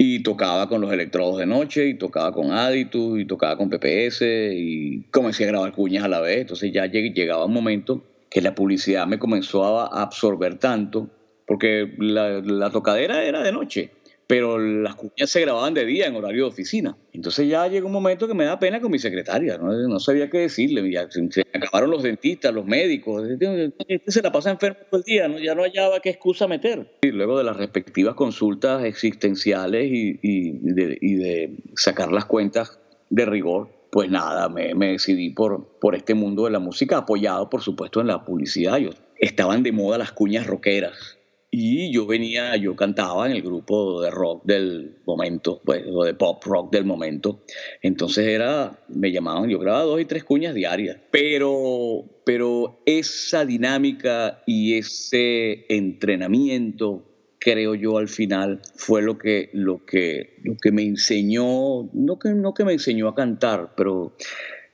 Y tocaba con los electrodos de noche, y tocaba con Aditus, y tocaba con PPS, y comencé a grabar cuñas a la vez. Entonces ya lleg- llegaba un momento que la publicidad me comenzó a a absorber tanto, porque la, la tocadera era de noche, pero las cuñas se grababan de día en horario de oficina. Entonces ya llegó un momento que me da pena con mi secretaria, no, sabía qué decirle, ya se, se acabaron los dentistas, los médicos, este se la pasa enfermo todo el día, ¿no? ya no hallaba qué excusa meter. Y luego de las respectivas consultas existenciales y, de, sacar las cuentas de rigor, pues nada, me, me decidí por, por este mundo de la música, apoyado por supuesto en la publicidad. Estaban de moda las cuñas rockeras. Y yo venía, yo cantaba en el grupo de rock del momento, pues, o de pop rock del momento. Entonces era, me llamaban, yo grababa dos y tres cuñas diarias. Pero, pero esa dinámica y ese entrenamiento, creo yo al final, fue lo que, lo que, lo que me enseñó, no que, no que me enseñó a cantar, pero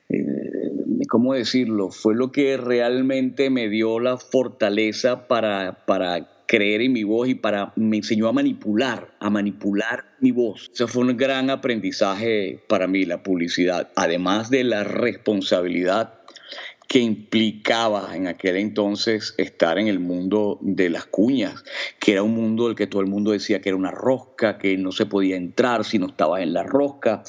eh, ¿cómo decirlo? Fue lo que realmente me dio la fortaleza para, para creer en mi voz y para me enseñó a manipular, a manipular mi voz. Eso fue un gran aprendizaje para mí, la publicidad, además de la responsabilidad que implicaba en aquel entonces estar en el mundo de las cuñas, que era un mundo del que todo el mundo decía que era una rosca, que no se podía entrar si no estabas en la rosca.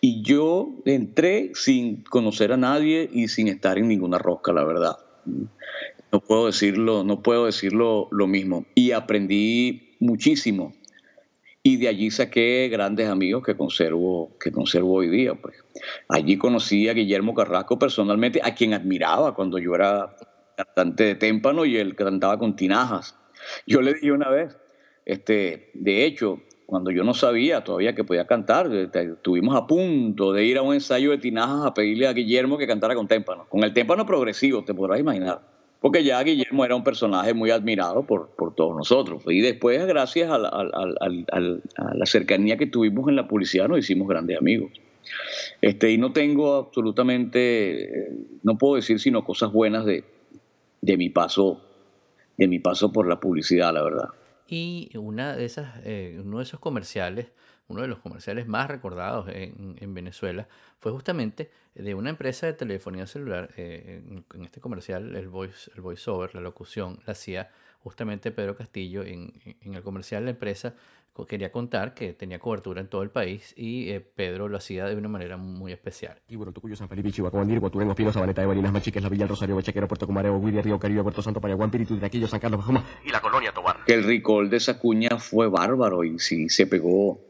Y yo entré sin conocer a nadie y sin estar en ninguna rosca, la verdad. No puedo decirlo, no puedo decirlo lo mismo. Y aprendí muchísimo. Y de allí saqué grandes amigos que conservo, que conservo hoy día. Pues. Allí conocí a Guillermo Carrasco personalmente, a quien admiraba cuando yo era cantante de témpano y él cantaba con tinajas. Yo le dije una vez, este, de hecho, cuando yo no sabía todavía que podía cantar, estuvimos a punto de ir a un ensayo de tinajas a pedirle a Guillermo que cantara con témpano, con el témpano progresivo, te podrás imaginar porque ya Guillermo era un personaje muy admirado por, por todos nosotros. Y después, gracias a la, cercanía que tuvimos en la publicidad, nos hicimos grandes amigos. Este, y no tengo absolutamente, eh, no puedo decir sino cosas buenas de, de, mi paso, de mi paso por la publicidad, la verdad. Y una de esas, eh, uno de esos comerciales uno de los comerciales más recordados en, en Venezuela fue justamente de una empresa de telefonía celular. Eh, en, este comercial, el voice, el voiceover, la locución, la hacía justamente Pedro Castillo. En, en el comercial, la empresa quería contar que tenía cobertura en todo el país y eh, Pedro lo hacía de una manera muy especial. Y bueno, Tucuyo, San Felipe, Chihuahua, Nirgo, Turengo, Pino, Sabaneta de Barinas, Machiques, La Villa, el Rosario, Bechequero, Puerto Cumareo, Willy, Río Caribe, Puerto Santo, Paraguay, Piritu, Aquillo, San Carlos, Bajoma y la Colonia Tobar. El recall de esa cuña fue bárbaro y sí se pegó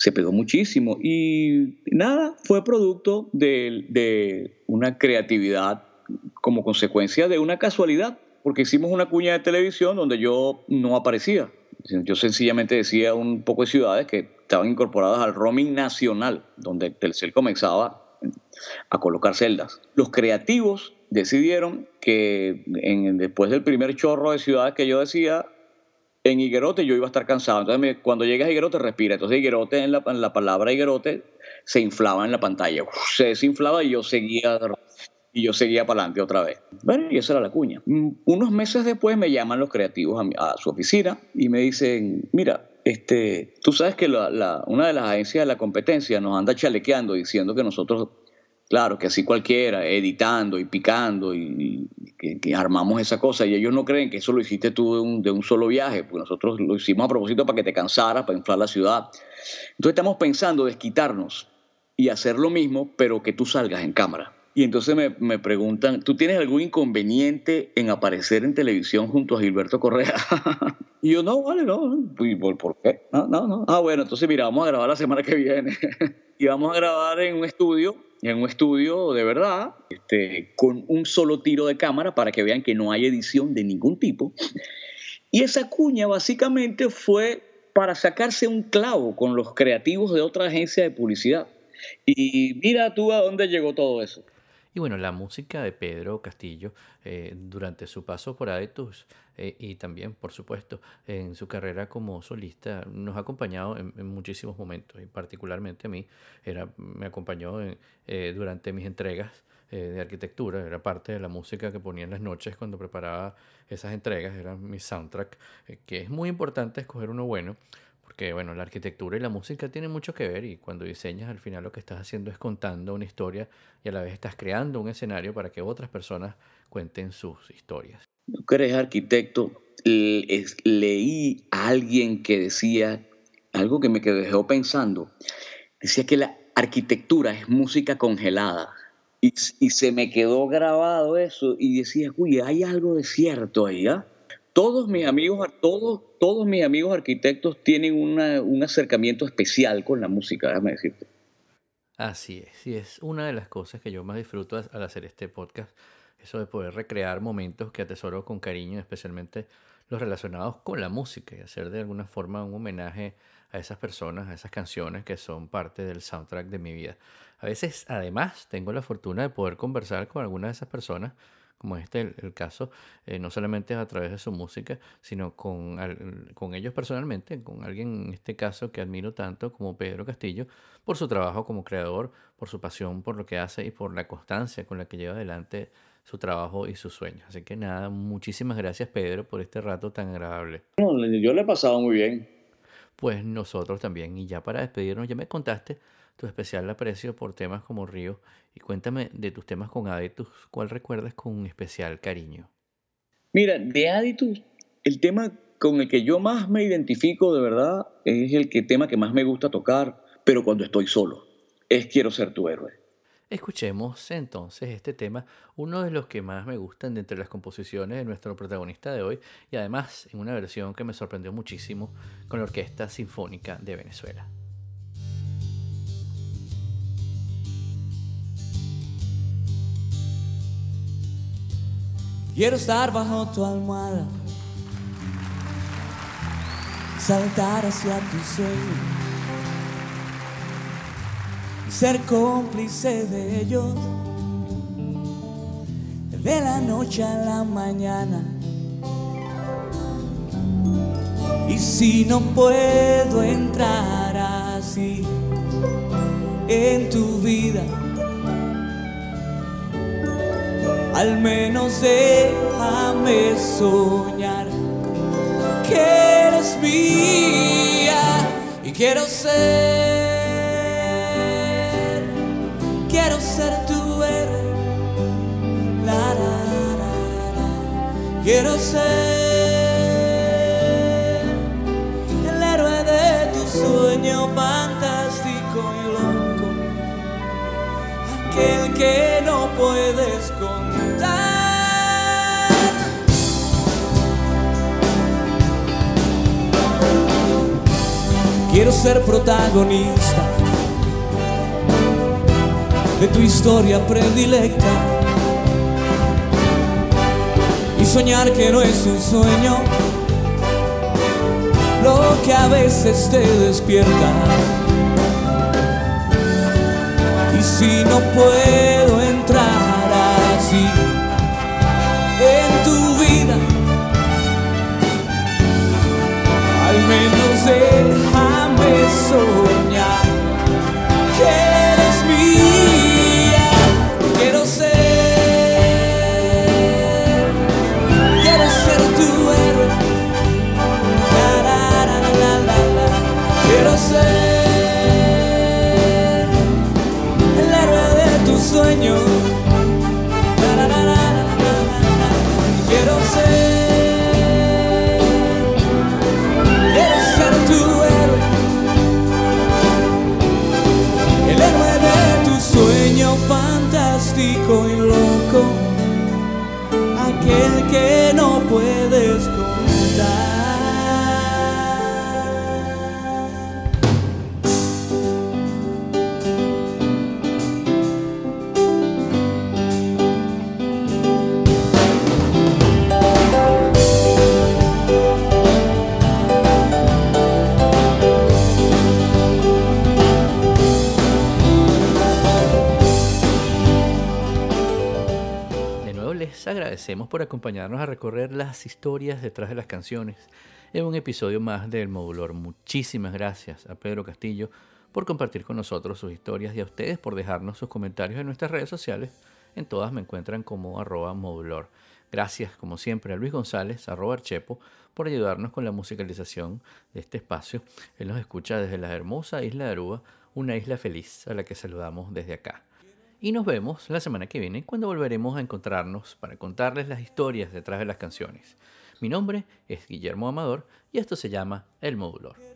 se pegó muchísimo. Y nada, fue producto de, una creatividad como consecuencia de una casualidad, porque hicimos una cuña de televisión donde yo no aparecía. Yo sencillamente decía un poco de ciudades que estaban incorporadas al roaming nacional, donde Telcel comenzaba a colocar celdas. Los creativos decidieron que después del primer chorro de ciudades que yo decía, en Higuerote yo iba a estar cansado. Entonces, cuando llegas a Higuerote, respira. Entonces, Higuerote, en la, palabra Higuerote, se inflaba en la pantalla. se desinflaba y yo seguía y yo seguía para adelante otra vez. Bueno, y esa era la cuña. Mm, unos meses después me llaman los creativos a, su oficina y me dicen, mira, este, tú sabes que la, una de las agencias de la competencia nos anda chalequeando diciendo que nosotros Claro, que así cualquiera, editando y picando y, que, armamos esa cosa. Y ellos no creen que eso lo hiciste tú de un, de un, solo viaje, porque nosotros lo hicimos a propósito para que te cansaras, para inflar la ciudad. Entonces estamos pensando desquitarnos y hacer lo mismo, pero que tú salgas en cámara. Y entonces me, me preguntan, ¿tú tienes algún inconveniente en aparecer en televisión junto a Gilberto Correa? y yo, no, vale, no. ¿Y por, por qué? No, no, no. Ah, bueno, entonces mira, vamos a grabar la semana que viene. y vamos a grabar en un estudio en un estudio de verdad, este, con un solo tiro de cámara para que vean que no hay edición de ningún tipo. Y esa cuña básicamente fue para sacarse un clavo con los creativos de otra agencia de publicidad. Y mira tú a dónde llegó todo eso. Y bueno, la música de Pedro Castillo eh, durante su paso por Aetus eh, y también, por supuesto, en su carrera como solista nos ha acompañado en, muchísimos momentos. Y particularmente a mí era, me acompañó eh, durante mis entregas de arquitectura, era parte de la música que ponía en las noches cuando preparaba esas entregas, era mi soundtrack, que es muy importante escoger uno bueno porque bueno, la arquitectura y la música tienen mucho que ver y cuando diseñas al final lo que estás haciendo es contando una historia y a la vez estás creando un escenario para que otras personas cuenten sus historias. Tú que eres arquitecto, leí a alguien que decía algo que me dejó pensando. Decía que la arquitectura es música congelada. Y, y se me quedó grabado eso y decía, uy, hay algo de cierto ahí, ¿ah? Todos mis amigos, todos, todos mis amigos arquitectos tienen un acercamiento especial con la música, déjame decirte. Así es, y es una de las cosas que yo más disfruto al hacer este podcast, eso de poder recrear momentos que atesoro con cariño, especialmente los relacionados con la música y hacer de alguna forma un homenaje a esas personas, a esas canciones que son parte del soundtrack de mi vida. A veces, además, tengo la fortuna de poder conversar con algunas de esas personas, como este el, el caso, eh, no solamente a través de su música, sino con, al- con ellos personalmente, con alguien en este caso que admiro tanto como Pedro Castillo, por su trabajo como creador, por su pasión por lo que hace y por la constancia con la que lleva adelante su trabajo y sus sueños. Así que nada, muchísimas gracias Pedro por este rato tan agradable. Yo le he pasado muy bien. Pues nosotros también. Y ya para despedirnos, ya me contaste tu especial aprecio por temas como Río. Y cuéntame de tus temas con Aditus, ¿cuál recuerdas con un especial cariño? Mira, de Aditus, el tema con el que yo más me identifico de verdad es el que, tema que más me gusta tocar, pero cuando estoy solo. Es Quiero ser tu héroe. Escuchemos entonces este tema, uno de los que más me gustan de entre las composiciones de nuestro protagonista de hoy, y además en una versión que me sorprendió muchísimo con la Orquesta Sinfónica de Venezuela. Quiero estar bajo tu almohada, saltar hacia tu sueño. Ser cómplice de ellos, de la noche a la mañana. Y si no puedo entrar así en tu vida, al menos déjame soñar que eres mía y quiero ser, quiero ser tu héroe, la, la, quiero ser el héroe de tu sueño fantástico y loco. Aquel que no puedes Quiero ser protagonista de tu historia predilecta y soñar que no es un sueño lo que a veces te despierta. Y si no puedo entrar así en tu vida, al menos déjame soñar acompañarnos a recorrer las historias detrás de las canciones en un episodio más del Modulor. Muchísimas gracias a Pedro Castillo por compartir con nosotros sus historias y a ustedes por dejarnos sus comentarios en nuestras redes sociales. En todas me encuentran como arroba modulor. Gracias, como siempre, a Luis González, Archepo, por ayudarnos con la musicalización de este espacio. Él nos escucha desde la hermosa isla de Aruba, una isla feliz a la que saludamos desde acá. Y nos vemos la semana que viene cuando volveremos a encontrarnos para contarles las historias detrás de las canciones. Mi nombre es Guillermo Amador y esto se llama El Modulor.